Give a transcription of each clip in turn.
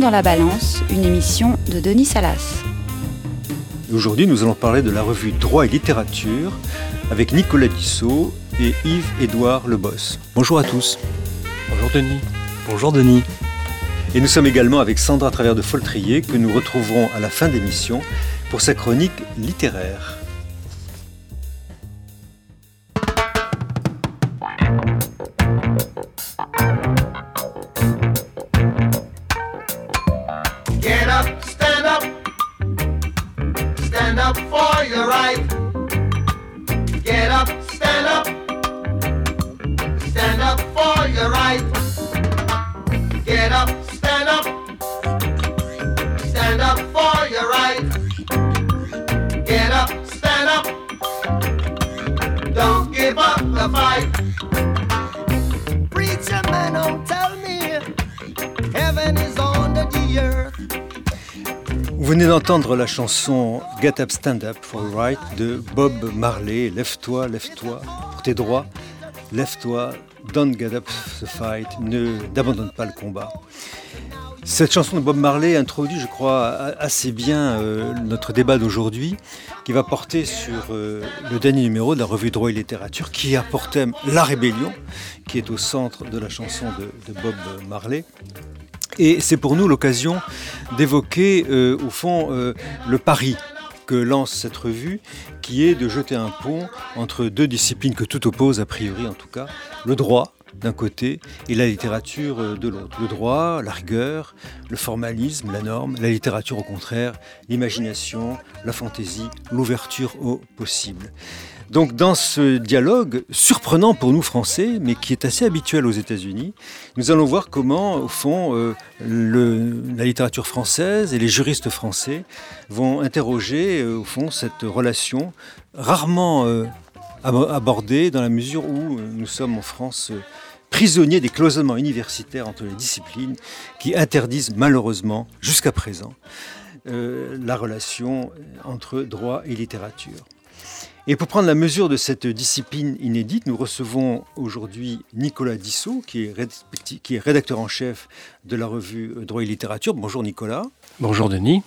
Dans la balance, une émission de Denis Salas. Aujourd'hui, nous allons parler de la revue Droit et littérature avec Nicolas Dissot et Yves-Édouard Lebos. Bonjour à tous. Bonjour Denis. Bonjour Denis. Et nous sommes également avec Sandra Travers de Foltrier que nous retrouverons à la fin de l'émission pour sa chronique littéraire. Stand up for your right. Get up, stand up, don't give up the fight. Preacher man, don't tell me heaven is under the earth. Vous venez d'entendre la chanson Get Up Stand Up for Right de Bob Marley. Lève-toi, lève-toi pour tes droits. Lève-toi, don't get up the fight. Ne n'abandonne pas le combat. Cette chanson de Bob Marley introduit, je crois, assez bien euh, notre débat d'aujourd'hui, qui va porter sur euh, le dernier numéro de la revue Droit et Littérature, qui a pour thème la rébellion, qui est au centre de la chanson de, Bob Marley. Et c'est pour nous l'occasion d'évoquer, euh, au fond, le pari que lance cette revue, qui est de jeter un pont entre deux disciplines que tout oppose, a priori en tout cas, le droit d'un côté et la littérature euh, de l'autre. Le droit, la rigueur, le formalisme, la norme, la littérature au contraire, l'imagination, la fantaisie, l'ouverture au possible. Donc dans ce dialogue, surprenant pour nous Français, mais qui est assez habituel aux États-Unis, nous allons voir comment, au fond, euh, la littérature française et les juristes français vont interroger, euh, au fond, cette relation rarement abordée dans la mesure où euh, nous sommes en France euh, prisonniers des cloisonnements universitaires entre les disciplines qui interdisent malheureusement, jusqu'à présent, euh, la relation entre droit et littérature. Et pour prendre la mesure de cette discipline inédite, nous recevons aujourd'hui Nicolas Dissot, qui est, qui est rédacteur en chef de la revue Droit et Littérature. Bonjour Nicolas. Bonjour Denis.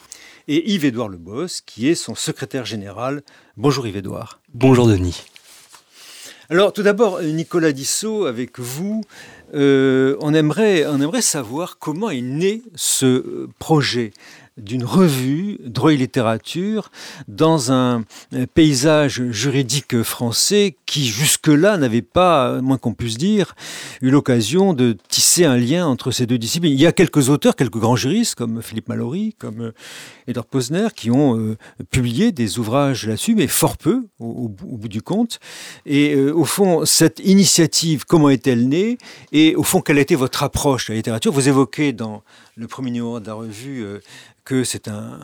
Et Yves-Édouard Lebos, qui est son secrétaire général. Bonjour Yves-Édouard. Bonjour Denis. Alors tout d'abord, Nicolas Dissot, avec vous, euh, on, aimerait, on aimerait savoir comment est né ce euh, projet d'une revue droit et littérature dans un euh, paysage juridique français qui jusque-là n'avait pas, euh, moins qu'on puisse dire, eu l'occasion de tisser un lien entre ces deux disciplines. Il y a quelques auteurs, quelques grands juristes comme Philippe Mallory, comme euh, Edward Posner, qui ont euh, publié des ouvrages là-dessus, mais fort peu au, bout- du compte. Et euh, au fond, cette initiative, comment est-elle née? Et au fond, quelle a été votre approche de la littérature? Vous évoquez dans le premier numéro de la revue euh, que c'est un,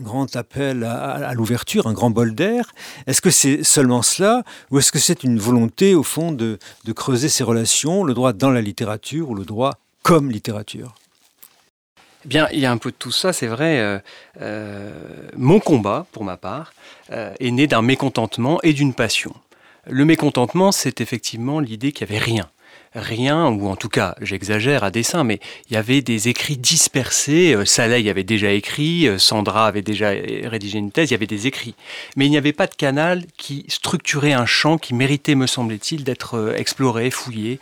grand appel à, l'ouverture, un grand bol d'air. Est-ce que c'est seulement cela Ou est-ce que c'est une volonté, au fond, de, creuser ces relations, le droit dans la littérature ou le droit comme littérature? Eh bien, il y a un peu de tout ça, c'est vrai. euh, euh, mon combat, pour ma part, est né d'un mécontentement et d'une passion. Le mécontentement, c'est effectivement l'idée qu'il n'y avait rien. Rien, ou en tout cas, j'exagère à dessein, mais il y avait des écrits dispersés. Euh, Saleh avait déjà écrit, euh, Sandra avait déjà euh, rédigé une thèse, il y avait des écrits. Mais il n'y avait pas de canal qui structurait un champ qui méritait, me semble-t-il, d'être exploré, fouillé,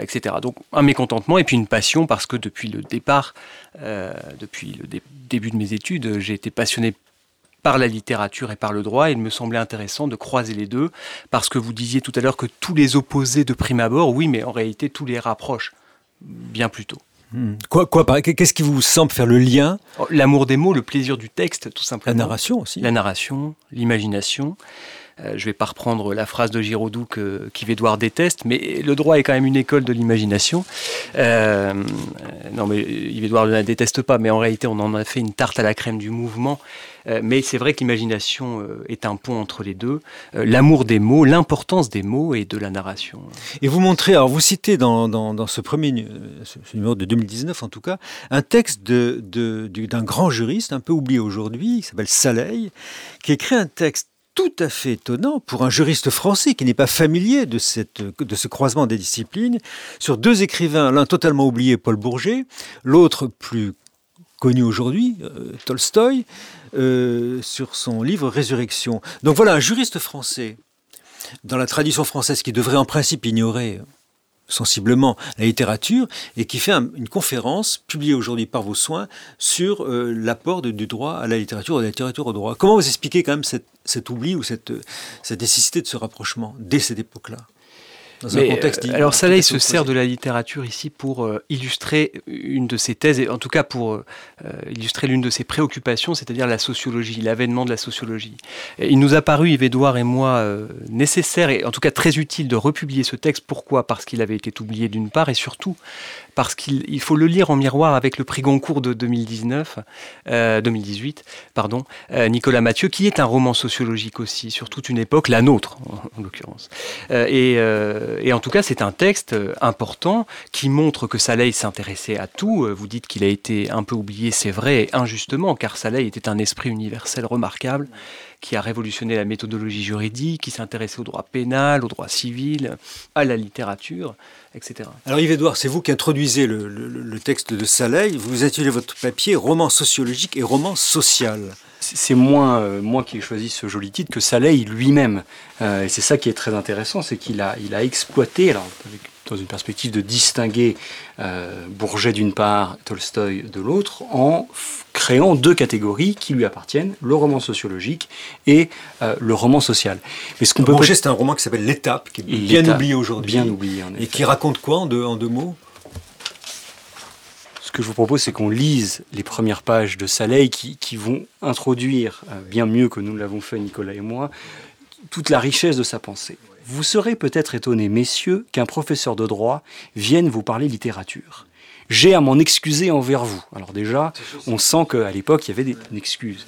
etc. Donc un mécontentement et puis une passion parce que depuis le départ, depuis le dé- début de mes études, j'ai été passionné par la littérature et par le droit, et il me semblait intéressant de croiser les deux, parce que vous disiez tout à l'heure que tous les opposés de prime abord, oui, mais en réalité tous les rapprochent bien plus tôt. Hmm. Quoi, Qu'est-ce qui vous semble faire le lien Oh, L'amour des mots, le plaisir du texte, tout La simplement. narration aussi La narration, l'imagination. Euh, je ne vais pas reprendre la phrase de Giraudoux que qu'Yves Édouard déteste, mais le droit est quand même une école de l'imagination. Euh, non, mais Yves Édouard ne la déteste pas, mais en réalité, on en a fait une tarte à la crème du mouvement. Euh, mais c'est vrai que l'imagination est un pont entre les deux. L'amour des mots, l'importance des mots et de la narration. Et vous montrez, alors vous citez dans, ce premier numéro de 2019 en tout cas, un texte d'un grand juriste, un peu oublié aujourd'hui, qui s'appelle Saleil, qui écrit un texte tout à fait étonnant pour un juriste français qui n'est pas familier de, cette, de ce croisement des disciplines, sur deux écrivains, l'un totalement oublié, Paul Bourget, l'autre plus connu aujourd'hui, euh, Tolstoï, euh, sur son livre Résurrection. Donc voilà, un juriste français, dans la tradition française, qui devrait en principe ignorer sensiblement la littérature et qui fait une conférence publiée aujourd'hui par vos soins sur euh, l'apport du droit à la littérature, de la littérature au droit. Comment vous expliquez quand même cet oubli ou cette nécessité de ce rapprochement dès cette époque-là? Contexte. Euh, alors Saleh se sert de la littérature ici pour euh, illustrer une de ses thèses, et en tout cas pour euh, illustrer l'une de ses préoccupations, c'est-à-dire la sociologie, l'avènement de la sociologie. il nous a paru, Yves Edouard et moi, nécessaire et en tout cas très utile de republier ce texte. Pourquoi? Parce qu'il avait été oublié d'une part, et surtout parce qu'il faut le lire en miroir avec le prix Goncourt de 2019, 2018, pardon, Nicolas Mathieu, qui est un roman sociologique aussi, sur toute une époque, la nôtre en, en l'occurrence. et euh, et en tout cas, c'est un texte euh, important qui montre que Saleh s'intéressait à tout. Euh, vous dites qu'il a été un peu oublié, c'est vrai, injustement, car Saleh était un esprit universel remarquable qui a révolutionné la méthodologie juridique, qui s'intéressait au droit pénal, au droit civil, à la littérature, etc. Alors Yves Edouard, c'est vous qui introduisez le, texte de Saleh. Vous intitulez votre papier Roman sociologique et roman social c'est moins euh, moi qui ai choisi ce joli titre que Saleh lui-même. Euh, et c'est ça qui est très intéressant, c'est qu'il a, il a exploité, alors, dans une perspective de distinguer euh, Bourget d'une part, Tolstoï de l'autre, en créant deux catégories qui lui appartiennent, le roman sociologique et le roman social. Mais ce qu'on peut Bourget, c'est un roman qui s'appelle L'étape, qui est bien oublié aujourd'hui. Bien oublié, Et qui raconte quoi en en deux mots? Ce que je vous propose, c'est qu'on lise les premières pages de Saleh qui, vont introduire, euh, bien mieux que nous l'avons fait Nicolas et moi, toute la richesse de sa pensée. Vous serez peut-être étonnés, messieurs, qu'un professeur de droit vienne vous parler littérature. J'ai à m'en excuser envers vous. Alors déjà, on sent qu'à l'époque, il y avait des excuses.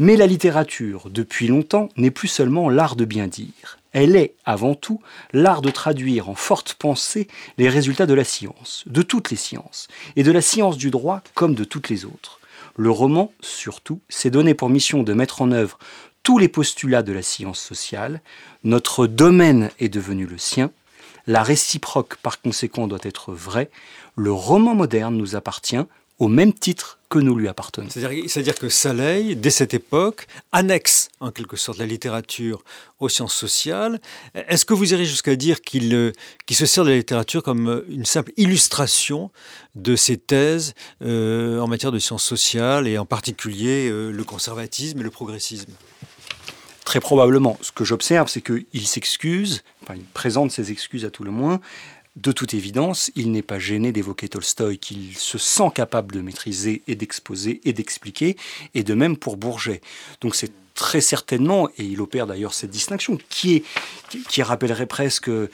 Mais la littérature, depuis longtemps, n'est plus seulement l'art de bien dire. Elle est, avant tout, l'art de traduire en forte pensée les résultats de la science, de toutes les sciences, et de la science du droit comme de toutes les autres. Le roman, surtout, s'est donné pour mission de mettre en œuvre tous les postulats de la science sociale. Notre domaine est devenu le sien. La réciproque, par conséquent, doit être vraie. Le roman moderne nous appartient au même titre que nous lui appartenons. C'est-à-dire que Saleh, dès cette époque, annexe en quelque sorte la littérature aux sciences sociales. Est-ce que vous irez jusqu'à dire qu'il euh, se sert de la littérature comme euh, une simple illustration de ses thèses euh, en matière de sciences sociales et en particulier le conservatisme et le progressisme? Très probablement. Ce que j'observe, c'est qu'il s'excuse, enfin il présente ses excuses à tout le moins, de toute évidence, il n'est pas gêné d'évoquer Tolstoï, qu'il se sent capable de maîtriser et d'exposer et d'expliquer, et de même pour Bourget. Donc c'est très certainement, et il opère d'ailleurs cette distinction, qui, est, qui rappellerait presque euh,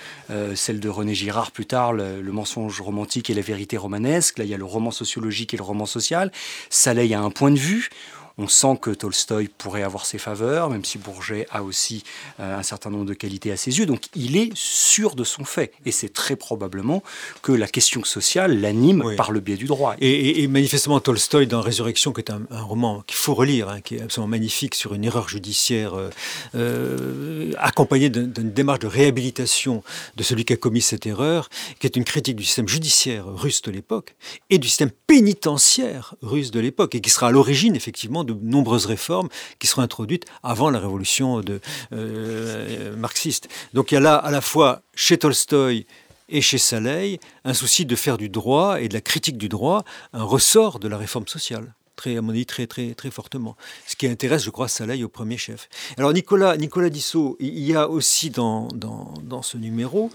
celle de René Girard plus tard, le, mensonge romantique et la vérité romanesque. Là, il y a le roman sociologique et le roman social. Saleh a un point de vue. On sent que Tolstoï pourrait avoir ses faveurs, même si Bourget a aussi euh, un certain nombre de qualités à ses yeux. Donc il est sûr de son fait. Et c'est très probablement que la question sociale l'anime par le biais du droit. Et, manifestement, Tolstoï, dans Résurrection, qui est un, roman qu'il faut relire, hein, qui est absolument magnifique sur une erreur judiciaire, euh, euh, accompagnée d'une démarche de réhabilitation de celui qui a commis cette erreur, qui est une critique du système judiciaire russe de l'époque et du système pénitentiaire russe de l'époque, et qui sera à l'origine, effectivement, de nombreuses réformes qui seront introduites avant la révolution de, euh, marxiste. Donc il y a là à la fois chez Tolstoï et chez Saleh un souci de faire du droit et de la critique du droit un ressort de la réforme sociale très, à mon avis, très, très, très fortement. Ce qui intéresse, je crois, Saleh au premier chef. Alors, Nicolas, Nicolas Dissot, il y a aussi dans, dans, dans ce numéro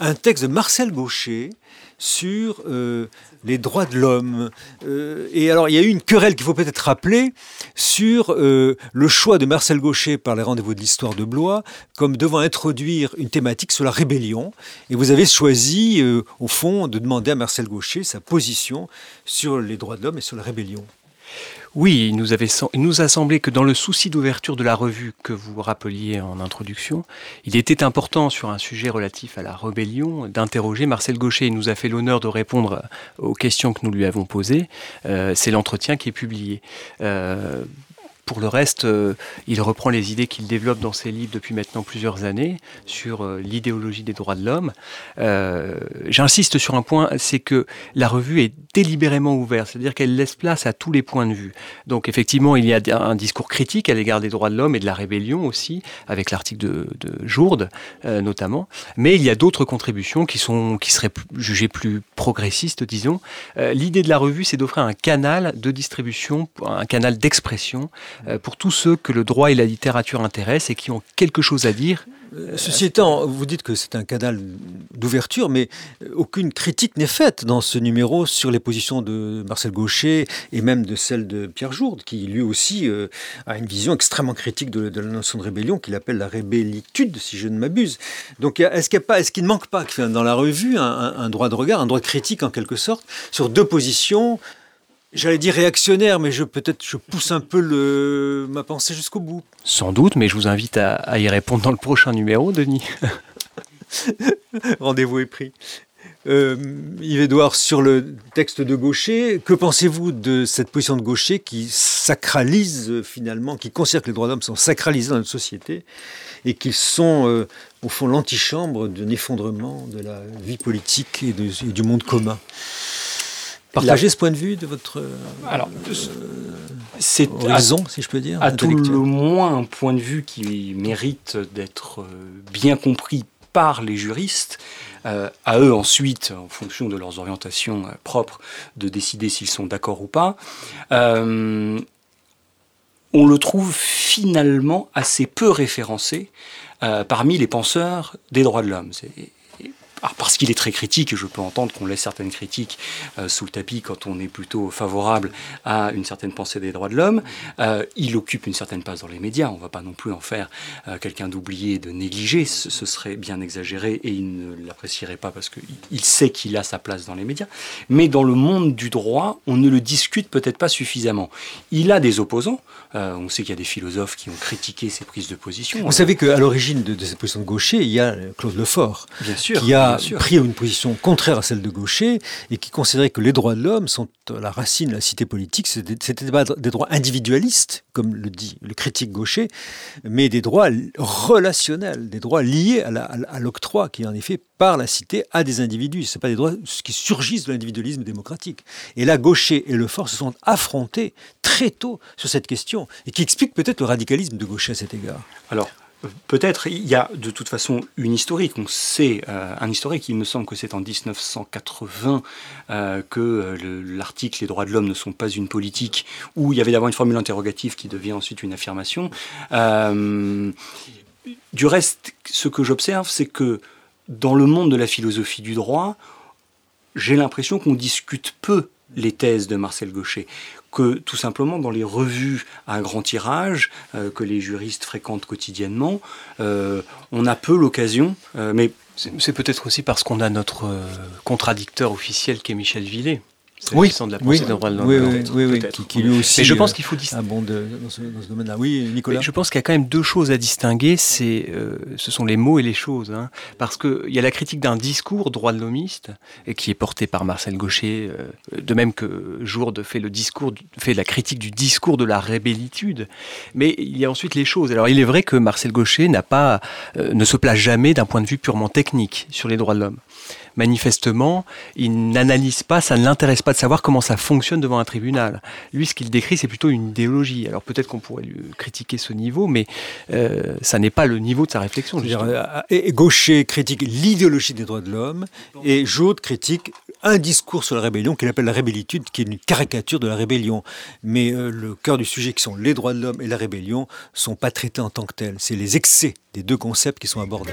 un texte de Marcel Gaucher sur euh, les droits de l'homme. Euh, et alors, il y a eu une querelle qu'il faut peut-être rappeler sur euh, le choix de Marcel Gaucher par les rendez-vous de l'histoire de Blois comme devant introduire une thématique sur la rébellion. Et vous avez choisi, au fond, de demander à Marcel Gaucher sa position sur les droits de l'homme et sur la rébellion. Oui, il nous, a semblé que dans le souci d'ouverture de la revue que vous rappeliez en introduction, il était important sur un sujet relatif à la rébellion d'interroger Marcel Gaucher. Il nous a fait l'honneur de répondre aux questions que nous lui avons posées. Euh, c'est l'entretien qui est publié. Euh, pour le reste, euh, il reprend les idées qu'il développe dans ses livres depuis maintenant plusieurs années sur euh, l'idéologie des droits de l'homme. Euh, j'insiste sur un point, c'est que la revue est délibérément ouverte, c'est-à-dire qu'elle laisse place à tous les points de vue. Donc effectivement, il y a un discours critique à l'égard des droits de l'homme et de la rébellion aussi, avec l'article de, de Jourde notamment. Mais il y a d'autres contributions qui, sont, qui seraient jugées plus progressistes, disons. L'idée de la revue, c'est d'offrir un canal de distribution, un canal d'expression pour tous ceux que le droit et la littérature intéressent et qui ont quelque chose à dire euh, Ceci étant, vous dites que c'est un canal d'ouverture, mais aucune critique n'est faite dans ce numéro sur les positions de Marcel Gaucher et même de celle de Pierre Jourde, qui lui aussi euh, a une vision extrêmement critique de, la notion de rébellion, qu'il appelle la rébellitude, si je ne m'abuse. Donc est-ce qu'il ne manque pas dans la revue un, droit de regard, un droit critique en quelque sorte, sur deux positions J'allais dire réactionnaire, mais je peut-être je pousse un peu le, ma pensée jusqu'au bout. Sans doute, mais je vous invite à, y répondre dans le prochain numéro, Denis. Rendez-vous est pris. Euh, Yves Edouard, sur le texte de Gaucher, que pensez-vous de cette position de Gaucher qui sacralise finalement, qui considère que les droits d'homme sont sacralisés dans notre société et qu'ils sont euh, au fond l'antichambre d'un effondrement de la vie politique et du monde commun? Partagez ce point de vue de votre euh, Alors, c'est horizon, si je peux dire À tout le moins un point de vue qui mérite d'être euh, bien compris par les juristes, euh, à eux ensuite, en fonction de leurs orientations propres, de décider s'ils sont d'accord ou pas. on le trouve finalement assez peu référencé parmi les penseurs des droits de l'homme parce qu'il est très critique, et je peux entendre qu'on laisse certaines critiques euh, sous le tapis quand on est plutôt favorable à une certaine pensée des droits de l'homme. Euh, il occupe une certaine place dans les médias. On ne va pas non plus en faire euh, quelqu'un d'oublié, de négligé. Ce, serait bien exagéré et il ne l'apprécierait pas parce qu'il sait qu'il a sa place dans les médias. Mais dans le monde du droit, on ne le discute peut-être pas suffisamment. Il a des opposants. on sait qu'il y a des philosophes qui ont critiqué ses prises de position. Vous savez qu'à l'origine de, cette position de gaucher, il y a Claude Lefort, bien sûr, qui a pris une position contraire à celle de Gaucher et qui considérait que les droits de l'homme sont la racine de la cité politique. C'était pas des droits individualistes, comme le dit le critique Gaucher, mais des droits relationnels, des droits liés à l'octroi qui est en effet par la cité à des individus. Ce pas des droits qui surgissent de l'individualisme démocratique. Et là, Gaucher et Lefort se sont affrontés très tôt sur cette question et qui explique peut-être le radicalisme de Gaucher à cet égard. Alors, Peut-être, il y a de toute façon une historique. On sait, euh, un historique, il me semble que c'est en 1980 euh, que euh, l'article Les droits de l'homme ne sont pas une politique, où il y avait d'abord une formule interrogative qui devient ensuite une affirmation. du reste, ce que j'observe, c'est que dans le monde de la philosophie du droit, j'ai l'impression qu'on discute peu les thèses de Marcel Gaucher que tout simplement dans les revues à grand tirage euh, que les juristes fréquentent quotidiennement, euh, on a peu l'occasion, euh, mais c'est peut-être aussi parce qu'on a notre contradicteur officiel qui est Michel Villet oui, de la oui, oui, oui, oui, qui, lui aussi. Mais je pense qu'il faut ah bon dans ce, domaine-là. Oui, Nicolas. je pense qu'il y a quand même deux choses à distinguer. C'est, euh, ce sont les mots et les choses, hein. parce que il y a la critique d'un discours droit de l'homiste et qui est porté par Marcel Gaucher, euh, de même que Jourde fait le discours, fait la critique du discours de la rébellitude. Mais il y a ensuite les choses. Alors, il est vrai que Marcel Gaucher n'a pas, euh, ne se place jamais d'un point de vue purement technique sur les droits de l'homme manifestement, il n'analyse pas, ça ne l'intéresse pas de savoir comment ça fonctionne devant un tribunal. Lui, ce qu'il décrit, c'est plutôt une idéologie. Alors peut-être qu'on pourrait lui critiquer ce niveau, mais euh, ça n'est pas le niveau de sa réflexion. Euh, Gaucher critique l'idéologie des droits de l'homme, et Jaude critique un discours sur la rébellion qu'il appelle la rébellitude, qui est une caricature de la rébellion. Mais euh, le cœur du sujet, qui sont les droits de l'homme et la rébellion, sont pas traités en tant que tels. C'est les excès des deux concepts qui sont abordés.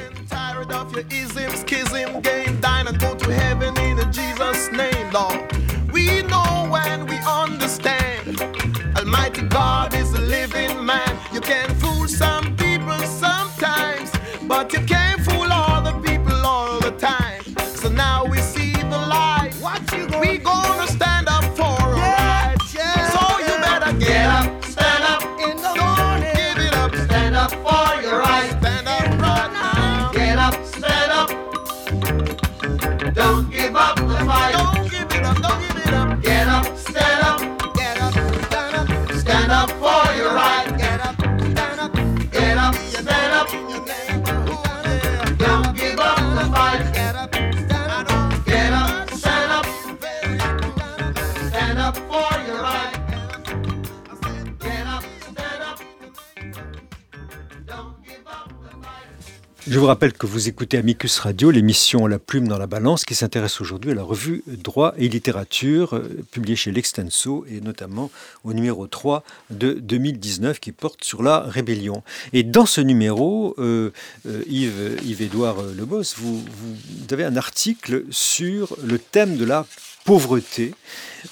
Je vous rappelle que vous écoutez Amicus Radio, l'émission La Plume dans la Balance, qui s'intéresse aujourd'hui à la revue Droit et Littérature, euh, publiée chez L'Extenso, et notamment au numéro 3 de 2019, qui porte sur la rébellion. Et dans ce numéro, euh, euh, Yves, Yves-Édouard Lebos, vous, vous avez un article sur le thème de la pauvreté.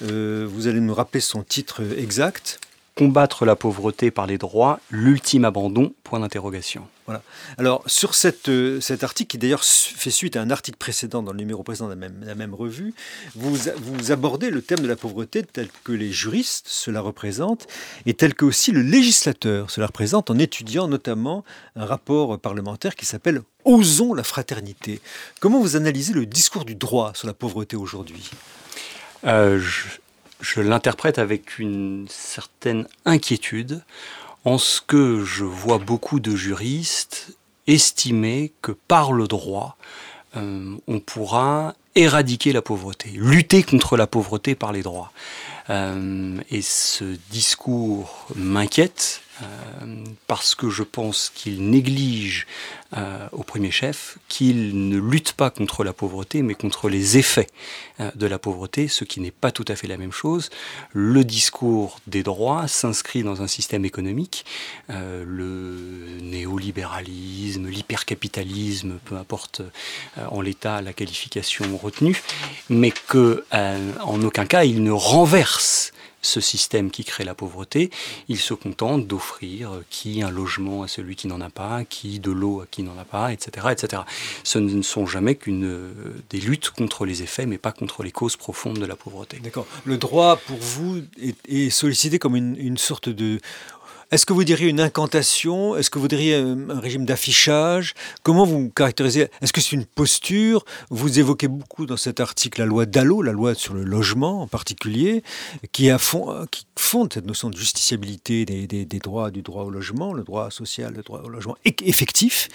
vous allez nous rappeler son titre exact combattre la pauvreté par les droits, l'ultime abandon Point d'interrogation. Voilà. Alors sur cette, euh, cet article, qui d'ailleurs fait suite à un article précédent dans le numéro précédent de la même, la même revue, vous, vous abordez le thème de la pauvreté tel que les juristes cela représente et tel que aussi le législateur cela représente en étudiant notamment un rapport parlementaire qui s'appelle Osons la fraternité. Comment vous analysez le discours du droit sur la pauvreté aujourd'hui? Euh, je l'interprète avec une certaine inquiétude en ce que je vois beaucoup de juristes estimer que par le droit, euh, on pourra éradiquer la pauvreté, lutter contre la pauvreté par les droits. Euh, et ce discours m'inquiète parce que je pense qu'il néglige euh, au premier chef qu'il ne lutte pas contre la pauvreté, mais contre les effets euh, de la pauvreté, ce qui n'est pas tout à fait la même chose. Le discours des droits s'inscrit dans un système économique, le néolibéralisme, l'hypercapitalisme, peu importe en l'état la qualification retenue, mais que aucun cas il ne renverse ce système qui crée la pauvreté. Il se contente d'offrir euh, qui un logement à celui qui n'en a pas, qui de l'eau à qui n'en a pas, etc., etc. Ce ne sont jamais qu'une euh, des luttes contre les effets, mais pas contre les causes profondes de la pauvreté. D'accord. Le droit, pour vous, est, sollicité comme une, une sorte de est-ce que vous diriez une incantation? Est-ce que vous diriez un, régime d'affichage? Comment vous caractérisez? Est-ce que c'est une posture? Vous évoquez beaucoup dans cet article la loi Dallot, la loi sur le logement en particulier, qui, a fond, qui fonde cette notion de justiciabilité des, droits, du droit au logement, le droit social, le droit au logement effectif.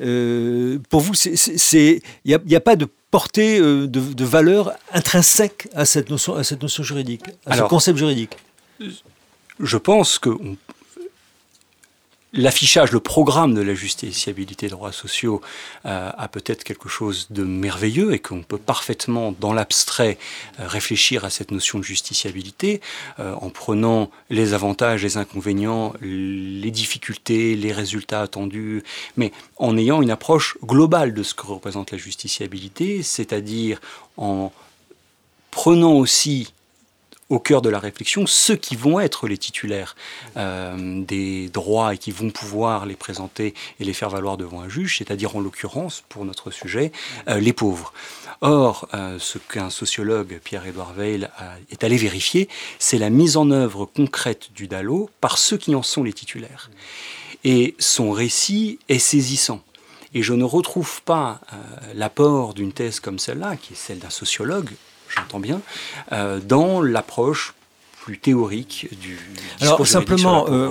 Euh, pour vous, il n'y a, pas de portée euh, de, valeur intrinsèque à cette notion, à cette notion juridique, à ce concept juridique? je pense qu'on l'affichage, le programme de la justiciabilité des droits sociaux euh, a peut-être quelque chose de merveilleux et qu'on peut parfaitement, dans l'abstrait, euh, réfléchir à cette notion de justiciabilité euh, en prenant les avantages, les inconvénients, les difficultés, les résultats attendus, mais en ayant une approche globale de ce que représente la justiciabilité, c'est-à-dire en prenant aussi au cœur de la réflexion ceux qui vont être les titulaires euh, des droits et qui vont pouvoir les présenter et les faire valoir devant un juge, c'est-à-dire en l'occurrence, pour notre sujet, euh, les pauvres. Or, euh, ce qu'un sociologue, Pierre-Édouard Veil, est allé vérifier, c'est la mise en œuvre concrète du DALO par ceux qui en sont les titulaires. Et son récit est saisissant. Et je ne retrouve pas l'apport d'une thèse comme celle-là, qui est celle d'un sociologue, j'entends bien, euh, dans l'approche plus théorique du Alors simplement, euh,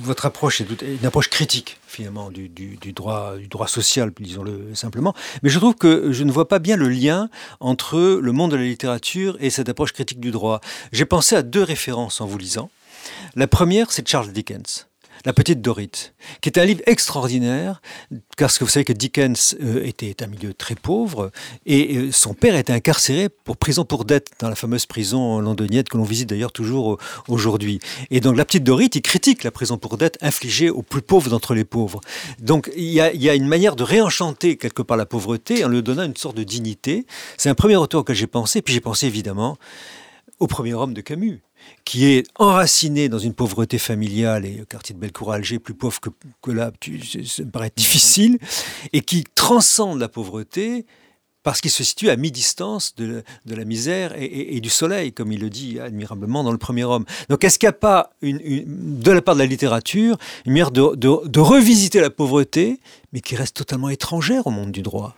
votre approche est une approche critique finalement du, droit, du droit social, disons-le simplement. Mais je trouve que je ne vois pas bien le lien entre le monde de la littérature et cette approche critique du droit. J'ai pensé à deux références en vous lisant. La première, c'est Charles Dickens. La petite Dorite, qui est un livre extraordinaire, parce que vous savez que Dickens euh, était un milieu très pauvre, et euh, son père était incarcéré pour prison pour dette, dans la fameuse prison londonienne que l'on visite d'ailleurs toujours euh, aujourd'hui. Et donc la petite Dorite, il critique la prison pour dette infligée aux plus pauvres d'entre les pauvres. Donc il y, a, il y a une manière de réenchanter quelque part la pauvreté en lui donnant une sorte de dignité. C'est un premier retour auquel j'ai pensé, puis j'ai pensé évidemment au premier homme de Camus qui est enraciné dans une pauvreté familiale, et le quartier de Bellecour à Alger, plus pauvre que, là, ça me paraît difficile, et qui transcende la pauvreté parce qu'il se situe à mi-distance de, la misère et, du soleil, comme il le dit admirablement dans le premier homme. Donc est-ce qu'il n'y a pas, de la part de la littérature, une manière de revisiter la pauvreté, mais qui reste totalement étrangère au monde du droit?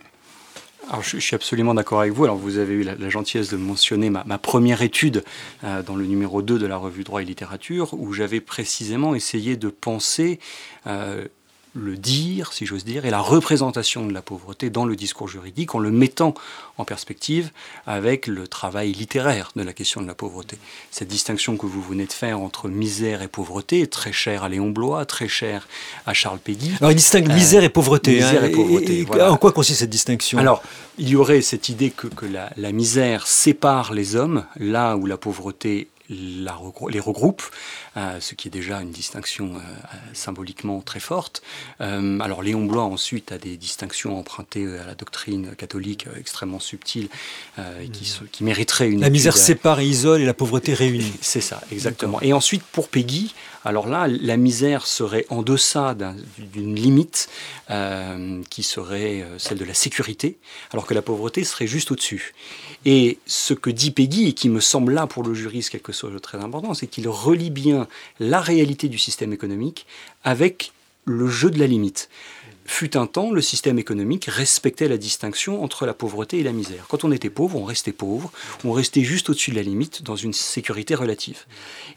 Alors, je, suis absolument d'accord avec vous. Alors, vous avez eu la, gentillesse de mentionner ma, première étude euh, dans le numéro 2 de la revue Droit et Littérature, où j'avais précisément essayé de penser euh, le dire, si j'ose dire, et la représentation de la pauvreté dans le discours juridique en le mettant en perspective avec le travail littéraire de la question de la pauvreté. Cette distinction que vous venez de faire entre misère et pauvreté est très chère à Léon Blois, très chère à Charles Péguy. Alors il distingue misère et pauvreté. misère hein, et pauvreté, et- voilà. En quoi consiste cette distinction? Alors, il y aurait cette idée que, que la, la misère sépare les hommes, là où la pauvreté la les regroupe, euh, ce qui est déjà une distinction euh, euh, symboliquement très forte. Euh, alors Léon Blois ensuite a des distinctions empruntées à la doctrine catholique euh, extrêmement subtiles euh, et qui, se- qui mériteraient une La misère euh, sépare et isole et la pauvreté réunit. c'est ça, exactement. Et ensuite, pour Peggy, alors là, la misère serait en deçà d'un- d'une limite euh, qui serait euh, celle de la sécurité, alors que la pauvreté serait juste au-dessus. Et ce que dit Peggy, et qui me semble là pour le juriste quelque chose de très important, c'est qu'il relie bien la réalité du système économique avec le jeu de la limite. Fut un temps, le système économique respectait la distinction entre la pauvreté et la misère. Quand on était pauvre, on restait pauvre, on restait juste au-dessus de la limite, dans une sécurité relative.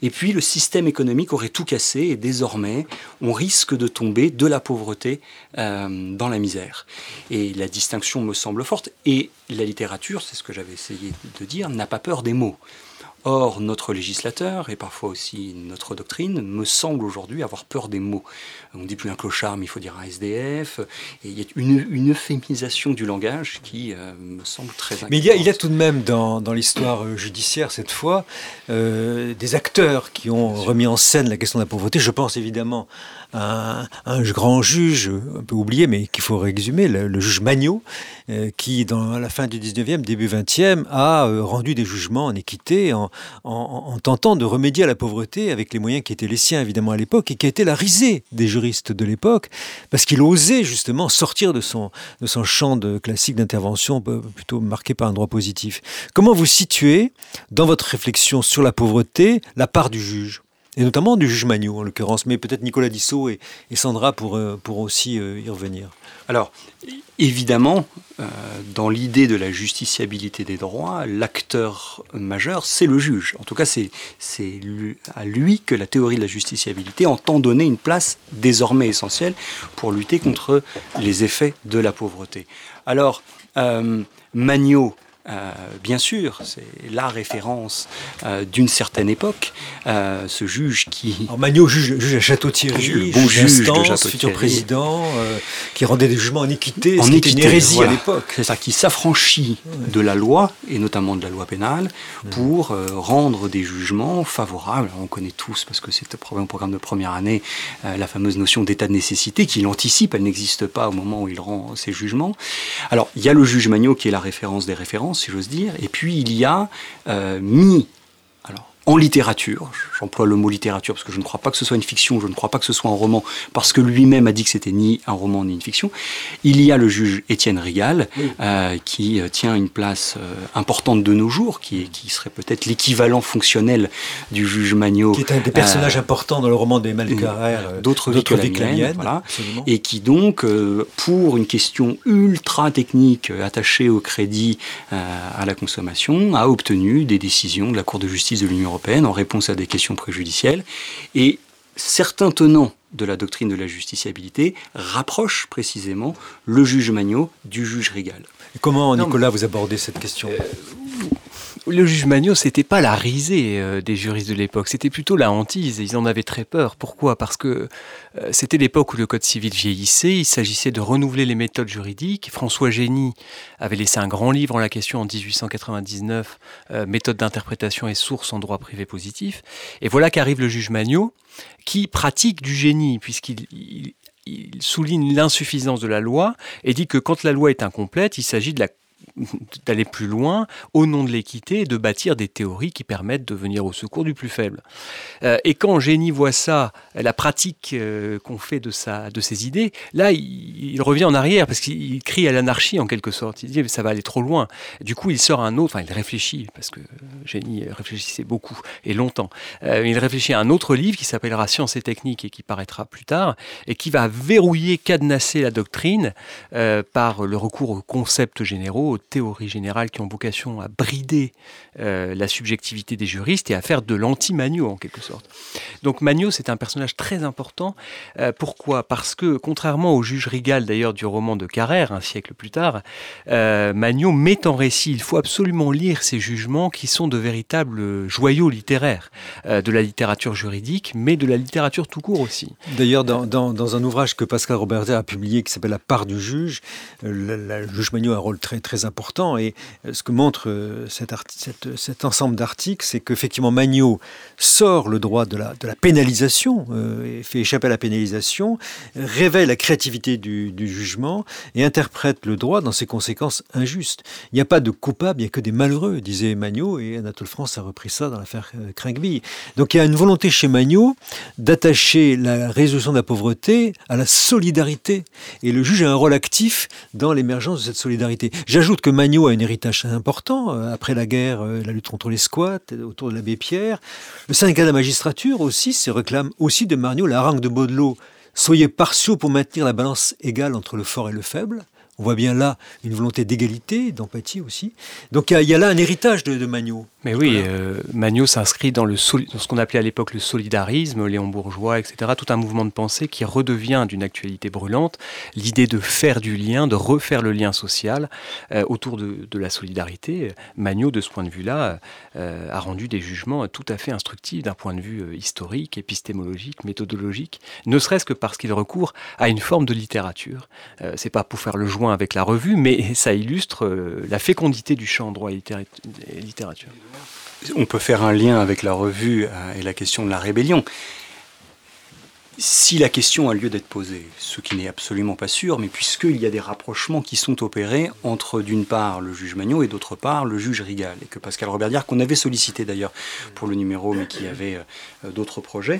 Et puis le système économique aurait tout cassé, et désormais, on risque de tomber de la pauvreté euh, dans la misère. Et la distinction me semble forte, et la littérature, c'est ce que j'avais essayé de dire, n'a pas peur des mots. Or, notre législateur, et parfois aussi notre doctrine, me semble aujourd'hui avoir peur des mots. On ne dit plus un clochard, mais il faut dire un SDF. Et il y a une, une euphémisation du langage qui euh, me semble très Mais il y a, il y a inquiétante. tout de même dans, dans l'histoire euh, judiciaire cette fois euh, des acteurs qui ont remis en scène la question de la pauvreté. Je pense évidemment à un, un grand juge, un peu oublié, mais qu'il faut réexhumer, le, le juge Magnot, euh, qui dans la fin du 19e, début 20e, a rendu des jugements en équité en, en- en tentant de remédier à la pauvreté avec les moyens qui étaient les siens évidemment à l'époque et qui a été la risée des juristes de l'époque parce qu'il osait justement sortir de son, de son champ de classique d'intervention euh, plutôt marqué par un droit positif. Comment vous situez dans votre réflexion sur la pauvreté la part du juge? Et notamment du juge Magnot en l'occurrence, mais peut-être Nicolas Dissot et, Sandra pour, euh, pour aussi euh, y revenir. Alors, évidemment, euh, dans l'idée de la justiciabilité des droits, l'acteur majeur, c'est le juge. En tout cas, c'est à lui que la théorie de la justiciabilité entend donner une place désormais essentielle pour lutter contre les effets de la pauvreté. Alors, euh, euh, bien sûr, c'est la référence euh, d'une certaine époque. Euh, ce juge qui Alors Magnot, juge, juge à Château-Thierry, bon juge de Château-Thierry. futur président, euh, qui rendait des jugements en équité, en ce qui était une équité, hérésie voilà. à l'époque. C'est ça, qui s'affranchit de la loi, et notamment de la loi pénale, pour rendre des jugements favorables. On connaît tous, parce que c'est un programme, programme de première année, la fameuse notion d'état de nécessité, qu'il anticipe, elle n'existe pas au moment où il rend ses jugements. Alors, il y a le juge Magnot qui est la référence des références, si j'ose dire, et puis il y a euh, mis en littérature, j'emploie le mot littérature parce que je ne crois pas que ce soit une fiction, je ne crois pas que ce soit un roman, parce que lui-même a dit que c'était ni un roman ni une fiction. Il y a le juge Étienne Rigal, euh, qui euh, tient une place euh, importante de nos jours, qui, serait peut-être l'équivalent fonctionnel du juge Magnot. Qui est un des personnages Euh, importanes dans le roman euh, Carrère, d'autres vies que la mienne, voilà. et qui donc, pour une question ultra technique attachée au crédit à la consommation, a obtenu des décisions de la Cour de justice de l'Union européenne en réponse à des questions préjudicielles. Et certains tenants de la doctrine de la justiciabilité rapprochent précisément le juge Magnot du juge Rigal. Et Comment, Non, Nicolas, vous abordez cette question? Le juge Magnot, c'était pas la risée euh, des juristes de l'époque, c'était plutôt la hantise. Ils en avaient très peur. Pourquoi? Parce que euh, c'était l'époque où le code civil vieillissait. Il s'agissait de renouveler les méthodes juridiques. François Génie avait laissé un grand livre en la question en 1899, euh, Méthode d'interprétation et sources en droit privé positif. Et voilà qu'arrive le juge Magnot, qui pratique du génie, puisqu'il il- il souligne l'insuffisance de la loi et dit que quand la loi est incomplète, il s'agit de la d'aller plus loin au nom de l'équité et de bâtir des théories qui permettent de venir au secours du plus faible. Euh, et quand Génie voit ça, la pratique euh, qu'on fait de, sa, de ses idées, là, il, revient en arrière parce qu'il crie à l'anarchie en quelque sorte. Il dit ça va aller trop loin. Du coup, il sort un autre, enfin, il réfléchit parce que Génie réfléchissait beaucoup et longtemps. Euh, il réfléchit à un autre livre qui s'appellera Sciences et techniques et qui paraîtra plus tard et qui va verrouiller, cadenasser la doctrine par le recours aux concepts généraux, aux théories générales qui ont vocation à brider euh, la subjectivité des juristes et à faire de l'anti-Magno en quelque sorte. Donc Magno, c'est un personnage très important. Euh, pourquoi? Parce que, contrairement au juge Rigal d'ailleurs du roman de Carrère, un siècle plus tard, euh, Magno met en récit, il faut absolument lire ces jugements qui sont de véritables joyaux littéraires de la littérature juridique, mais de la littérature tout court aussi. D'ailleurs, dans, dans, un ouvrage que Pascal Robertet a publié qui s'appelle La part du juge, le, juge Magno a un rôle très, très important et ce que montre cet, cette, cet ensemble d'articles, c'est qu'effectivement Magno sort le droit de la, pénalisation, euh, fait échapper à la pénalisation, révèle la créativité du, jugement et interprète le droit dans ses conséquences injustes. Il n'y a pas de coupable, il n'y a que des malheureux, disait Magno, et Anatole France a repris ça dans l'affaire euh, Donc il y a une volonté chez Magno d'attacher la résolution de la pauvreté à la solidarité, et le juge a un rôle actif dans l'émergence de cette solidarité. J'ajoute que Magno a un héritage important, euh, après la guerre, euh, la lutte contre les squats, autour de l'abbé Pierre. Le syndicat de la magistrature aussi se réclame aussi de Marniot la rangue de Baudelot. Soyez partiaux pour maintenir la balance égale entre le fort et le faible. On voit bien là une volonté d'égalité, d'empathie aussi. Donc il y, a là un héritage de, de Magno. Mais oui, euh, Magno s'inscrit dans, le ce qu'on appelait à l'époque le solidarisme, Léon Bourgeois, etc. Tout un mouvement de pensée qui redevient d'une actualité brûlante. L'idée de faire du lien, de refaire le lien social euh, autour de, la solidarité. Magno, de ce point de vue-là, euh, a rendu des jugements tout à fait instructifs d'un point de vue historique, épistémologique, méthodologique, ne serait-ce que parce qu'il recourt à une forme de littérature. C'est pas pour faire le joint avec la revue, mais ça illustre la fécondité du champ droit et littérature on peut faire un lien avec la revue euh, et la question de la rébellion. Si la question a lieu d'être posée, ce qui n'est absolument pas sûr, mais puisqu'il y a des rapprochements qui sont opérés entre d'une part le juge Magnot et d'autre part le juge Rigal, et que Pascal Robert qu'on avait sollicité d'ailleurs pour le numéro, mais qui avait euh, d'autres projets,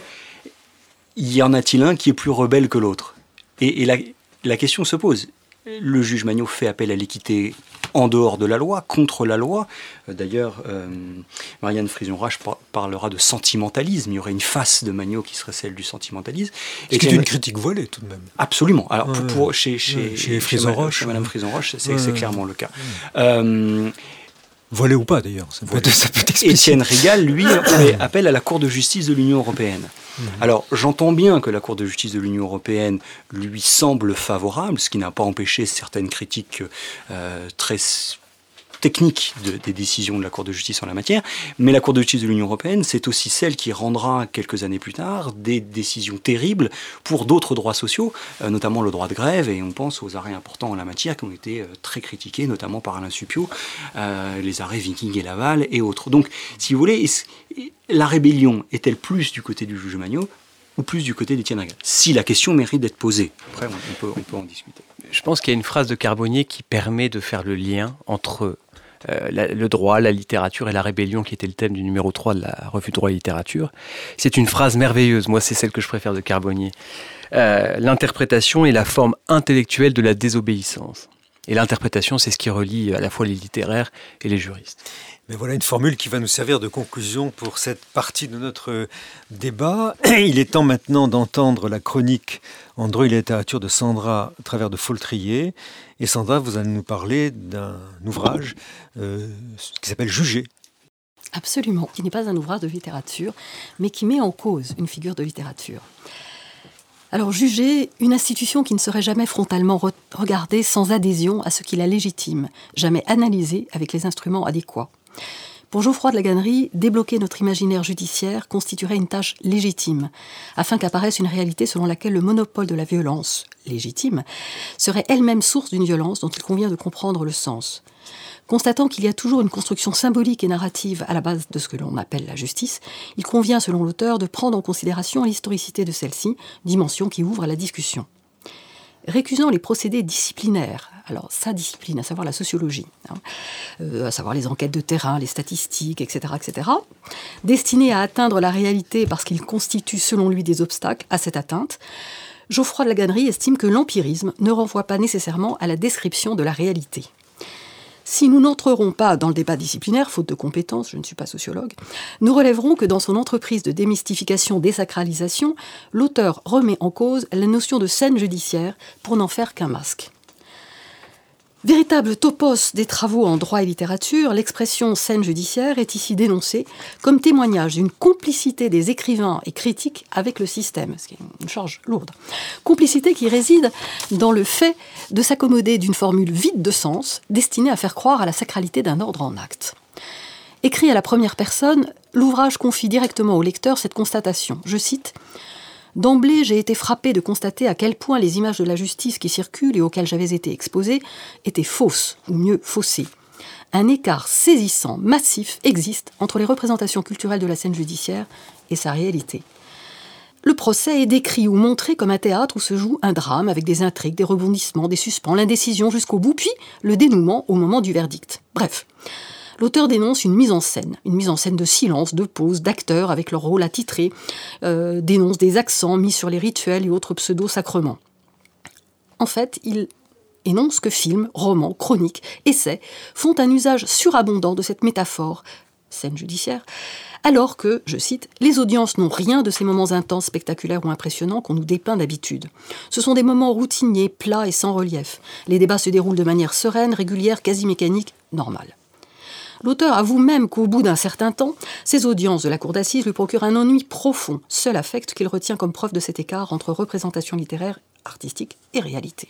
y en a-t-il un qui est plus rebelle que l'autre? Et, la, question se pose. Le juge Magnot fait appel à l'équité en dehors de la loi, contre la loi. Euh, d'ailleurs, euh, Marianne Frison-Rache parlera de sentimentalisme. Il y aurait une face de Magno qui serait celle du sentimentalisme. Et qui est une critique voilée tout de même. Absolument. Alors, pour, chez, chez, chez, Frison-Roche. Madame Frison-Roche, c'est clairement le cas. Euh, Volé ou pas d'ailleurs, ça peut, ça Étienne Régal, lui, fait appel à la Cour de justice de l'Union européenne. Mhm. Alors j'entends bien que la Cour de justice de l'Union européenne lui semble favorable, ce qui n'a pas empêché certaines critiques euh, très technique des décisions de la Cour de justice en la matière, mais la Cour de justice de l'Union européenne, c'est aussi celle qui rendra quelques années plus tard des décisions terribles pour d'autres droits sociaux, euh, notamment le droit de grève, et on pense aux arrêts importants en la matière qui ont été euh, très critiqués, notamment par Alain Supio, euh, les arrêts Viking et Laval et autres. Donc, si vous voulez, la rébellion est-elle plus du côté du juge Magnot ou plus du côté d'Étienne Régal Si la question mérite d'être posée, après on peut, on peut en discuter. Je pense qu'il y a une phrase de Carbonnier qui permet de faire le lien entre euh, le droit, la littérature et la rébellion, qui était le thème du numéro 3 de la revue Droit et Littérature. C'est une phrase merveilleuse, moi c'est celle que je préfère de Carbonnier. Euh, l'interprétation est la forme intellectuelle de la désobéissance. Et l'interprétation, c'est ce qui relie à la fois les littéraires et les juristes. Mais voilà une formule qui va nous servir de conclusion pour cette partie de notre débat. Il est temps maintenant d'entendre la chronique en droit et littérature de Sandra à travers de Foltrier. Et Sandra, vous allez nous parler d'un ouvrage euh, qui s'appelle Juger. Absolument, qui n'est pas un ouvrage de littérature, mais qui met en cause une figure de littérature. Alors juger une institution qui ne serait jamais frontalement regardée sans adhésion à ce qui la légitime, jamais analysée avec les instruments adéquats. Pour Geoffroy de la Gannerie, débloquer notre imaginaire judiciaire constituerait une tâche légitime, afin qu'apparaisse une réalité selon laquelle le monopole de la violence, légitime, serait elle-même source d'une violence dont il convient de comprendre le sens. Constatant qu'il y a toujours une construction symbolique et narrative à la base de ce que l'on appelle la justice, il convient, selon l'auteur, de prendre en considération l'historicité de celle-ci, dimension qui ouvre à la discussion récusant les procédés disciplinaires, alors sa discipline, à savoir la sociologie, hein, euh, à savoir les enquêtes de terrain, les statistiques, etc., etc., destinés à atteindre la réalité parce qu'ils constituent selon lui des obstacles à cette atteinte, Geoffroy de la Gannerie estime que l'empirisme ne renvoie pas nécessairement à la description de la réalité. Si nous n'entrerons pas dans le débat disciplinaire, faute de compétences, je ne suis pas sociologue, nous relèverons que dans son entreprise de démystification, désacralisation, l'auteur remet en cause la notion de scène judiciaire pour n'en faire qu'un masque. Véritable topos des travaux en droit et littérature, l'expression scène judiciaire est ici dénoncée comme témoignage d'une complicité des écrivains et critiques avec le système, ce qui est une charge lourde. Complicité qui réside dans le fait de s'accommoder d'une formule vide de sens, destinée à faire croire à la sacralité d'un ordre en acte. Écrit à la première personne, l'ouvrage confie directement au lecteur cette constatation. Je cite D'emblée, j'ai été frappé de constater à quel point les images de la justice qui circulent et auxquelles j'avais été exposé étaient fausses, ou mieux faussées. Un écart saisissant, massif, existe entre les représentations culturelles de la scène judiciaire et sa réalité. Le procès est décrit ou montré comme un théâtre où se joue un drame avec des intrigues, des rebondissements, des suspens, l'indécision jusqu'au bout, puis le dénouement au moment du verdict. Bref, L'auteur dénonce une mise en scène, une mise en scène de silence, de pause, d'acteurs avec leur rôle attitré, euh, dénonce des accents mis sur les rituels et autres pseudo-sacrements. En fait, il énonce que films, romans, chroniques, essais font un usage surabondant de cette métaphore, scène judiciaire, alors que, je cite, les audiences n'ont rien de ces moments intenses, spectaculaires ou impressionnants qu'on nous dépeint d'habitude. Ce sont des moments routiniers, plats et sans relief. Les débats se déroulent de manière sereine, régulière, quasi mécanique, normale. L'auteur avoue même qu'au bout d'un certain temps, ses audiences de la cour d'assises lui procurent un ennui profond, seul affect qu'il retient comme preuve de cet écart entre représentation littéraire, artistique et réalité.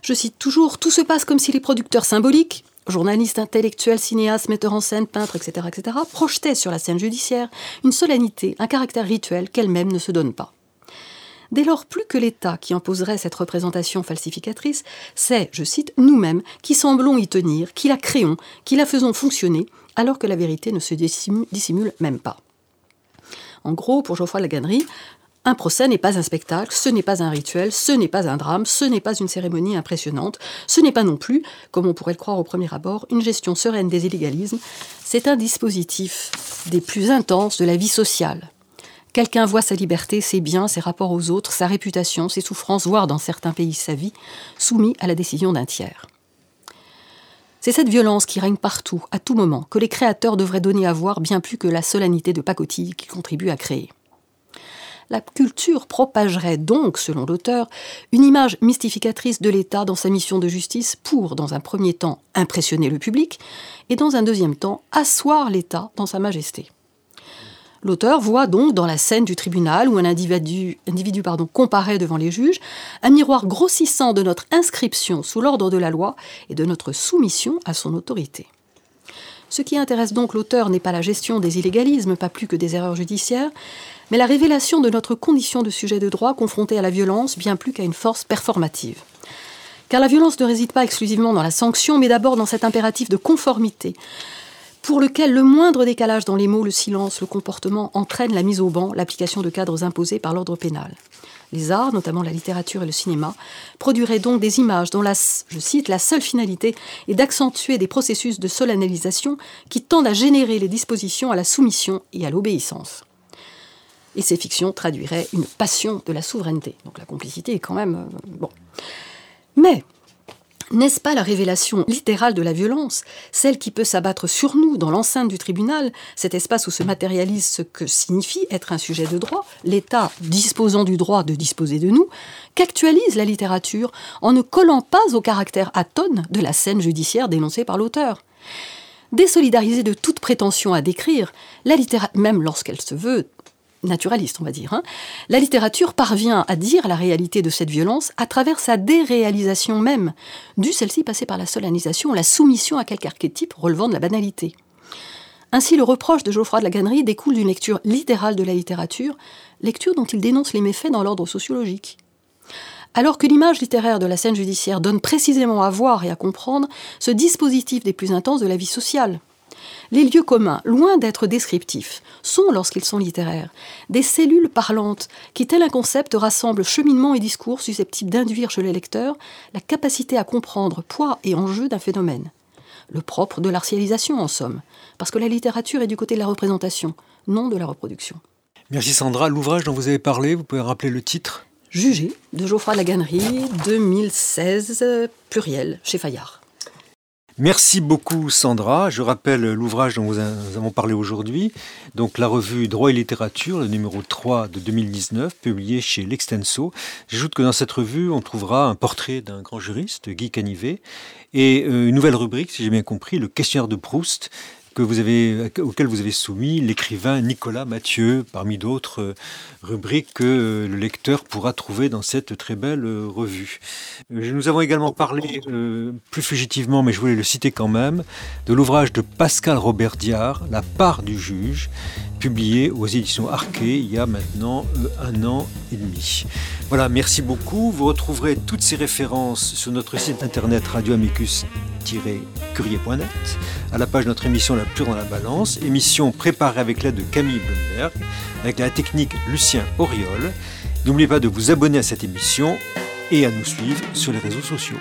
Je cite toujours Tout se passe comme si les producteurs symboliques, journalistes, intellectuels, cinéastes, metteurs en scène, peintres, etc., etc., projetaient sur la scène judiciaire une solennité, un caractère rituel qu'elle-même ne se donne pas. Dès lors, plus que l'État qui imposerait cette représentation falsificatrice, c'est, je cite, nous-mêmes qui semblons y tenir, qui la créons, qui la faisons fonctionner, alors que la vérité ne se dissimule, même pas. En gros, pour Geoffroy Laganerie, un procès n'est pas un spectacle, ce n'est pas un rituel, ce n'est pas un drame, ce n'est pas une cérémonie impressionnante, ce n'est pas non plus, comme on pourrait le croire au premier abord, une gestion sereine des illégalismes, c'est un dispositif des plus intenses de la vie sociale, Quelqu'un voit sa liberté, ses biens, ses rapports aux autres, sa réputation, ses souffrances, voire dans certains pays sa vie, soumis à la décision d'un tiers. C'est cette violence qui règne partout, à tout moment, que les créateurs devraient donner à voir bien plus que la solennité de pacotille qu'ils contribuent à créer. La culture propagerait donc, selon l'auteur, une image mystificatrice de l'État dans sa mission de justice pour, dans un premier temps, impressionner le public, et dans un deuxième temps, asseoir l'État dans sa majesté. L'auteur voit donc dans la scène du tribunal où un individu, individu pardon, comparaît devant les juges un miroir grossissant de notre inscription sous l'ordre de la loi et de notre soumission à son autorité. Ce qui intéresse donc l'auteur n'est pas la gestion des illégalismes, pas plus que des erreurs judiciaires, mais la révélation de notre condition de sujet de droit confronté à la violence bien plus qu'à une force performative. Car la violence ne réside pas exclusivement dans la sanction, mais d'abord dans cet impératif de conformité, pour lequel le moindre décalage dans les mots, le silence, le comportement entraîne la mise au banc, l'application de cadres imposés par l'ordre pénal. Les arts, notamment la littérature et le cinéma, produiraient donc des images dont la, je cite, la seule finalité est d'accentuer des processus de solennalisation qui tendent à générer les dispositions à la soumission et à l'obéissance. Et ces fictions traduiraient une passion de la souveraineté. Donc la complicité est quand même euh, bon. Mais n'est-ce pas la révélation littérale de la violence, celle qui peut s'abattre sur nous dans l'enceinte du tribunal, cet espace où se matérialise ce que signifie être un sujet de droit, l'État disposant du droit de disposer de nous, qu'actualise la littérature en ne collant pas au caractère atone de la scène judiciaire dénoncée par l'auteur? Désolidarisée de toute prétention à décrire, la littérature, même lorsqu'elle se veut naturaliste, on va dire. Hein. La littérature parvient à dire la réalité de cette violence à travers sa déréalisation même, dû celle-ci passer par la solennisation, la soumission à quelque archétype relevant de la banalité. Ainsi, le reproche de Geoffroy de la Gannerie découle d'une lecture littérale de la littérature, lecture dont il dénonce les méfaits dans l'ordre sociologique. Alors que l'image littéraire de la scène judiciaire donne précisément à voir et à comprendre ce dispositif des plus intenses de la vie sociale, les lieux communs, loin d'être descriptifs, sont, lorsqu'ils sont littéraires, des cellules parlantes qui, tel un concept, rassemblent cheminement et discours susceptibles d'induire chez les lecteurs la capacité à comprendre poids et enjeu d'un phénomène. Le propre de l'artialisation, en somme, parce que la littérature est du côté de la représentation, non de la reproduction. Merci Sandra. L'ouvrage dont vous avez parlé, vous pouvez rappeler le titre? Jugé, de Geoffroy Laganerie, 2016, pluriel, chez Fayard. Merci beaucoup Sandra. Je rappelle l'ouvrage dont nous avons parlé aujourd'hui, donc la revue Droit et littérature, le numéro 3 de 2019, publié chez L'Extenso. J'ajoute que dans cette revue, on trouvera un portrait d'un grand juriste, Guy Canivet, et euh, une nouvelle rubrique, si j'ai bien compris, le questionnaire de Proust, que vous avez, auquel vous avez soumis l'écrivain Nicolas Mathieu, parmi d'autres euh, rubriques que euh, le lecteur pourra trouver dans cette très belle euh, revue. Nous avons également parlé, plus fugitivement, mais je voulais le citer quand même, de l'ouvrage de Pascal Robert Diard, La part du juge, publié aux éditions Arquet il y a maintenant un an et demi. Voilà, merci beaucoup. Vous retrouverez toutes ces références sur notre site internet radioamicus-courrier.net, à la page de notre émission La Pure dans la Balance, émission préparée avec l'aide de Camille Blumberg, avec la technique Lucien Auriol. N'oubliez pas de vous abonner à cette émission et à nous suivre sur les réseaux sociaux.